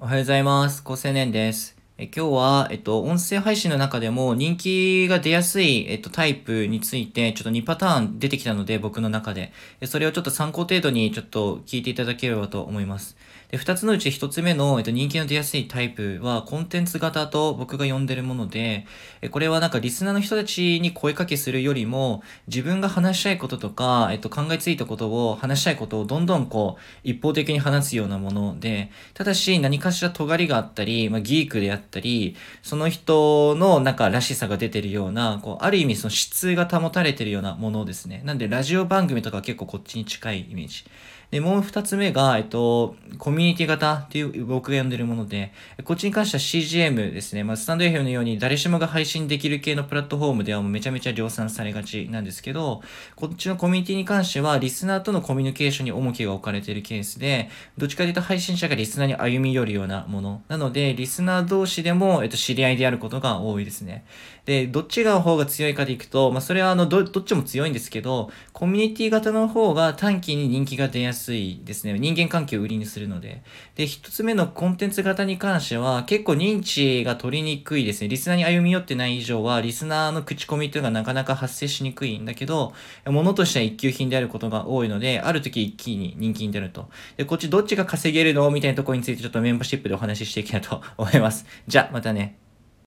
おはようございます。高青年です。え今日は、えっと、音声配信の中でも人気が出やすい、えっと、タイプについて、ちょっと2パターン出てきたので、僕の中で。それをちょっと参考程度にちょっと聞いていただければと思います。で、2つのうち1つ目の、えっと、人気の出やすいタイプは、コンテンツ型と僕が呼んでるもので、えこれはなんかリスナーの人たちに声かけするよりも、自分が話したいこととか、えっと、考えついたことを、話したいことをどんどんこう、一方的に話すようなもので、ただし何かしら尖りがあったり、まあ、ギークであったり、その人のなんからしさが出てるような、こう、ある意味その質が保たれてるようなものですね。なんで、ラジオ番組とか結構こっちに近いイメージ。で、もう二つ目が、えっと、コミュミュニティ型っていう僕が呼んでるもので、こっちに関しては CGM ですね。まあ、スタンド FM のように誰しもが配信できる系のプラットフォームではもうめちゃめちゃ量産されがちなんですけど、こっちのコミュニティに関しては、リスナーとのコミュニケーションに重きが置かれているケースで、どっちかというと配信者がリスナーに歩み寄るようなもの。なので、リスナー同士でも、えっと、知り合いであることが多いですね。で、どっちが方が強いかでいくと、まあ、それはあの、ど、どっちも強いんですけど、コミュニティ型の方が短期に人気が出やすいですね。人間関係を売りにするのでで。で、一つ目のコンテンツ型に関しては、結構認知が取りにくいですね。リスナーに歩み寄ってない以上は、リスナーの口コミというのがなかなか発生しにくいんだけど、物としては一級品であることが多いので、ある時一気に人気に出ると。で、こっちどっちが稼げるの？みたいなところについてちょっとメンバーシップでお話ししていきたいと思います。じゃあ、またね。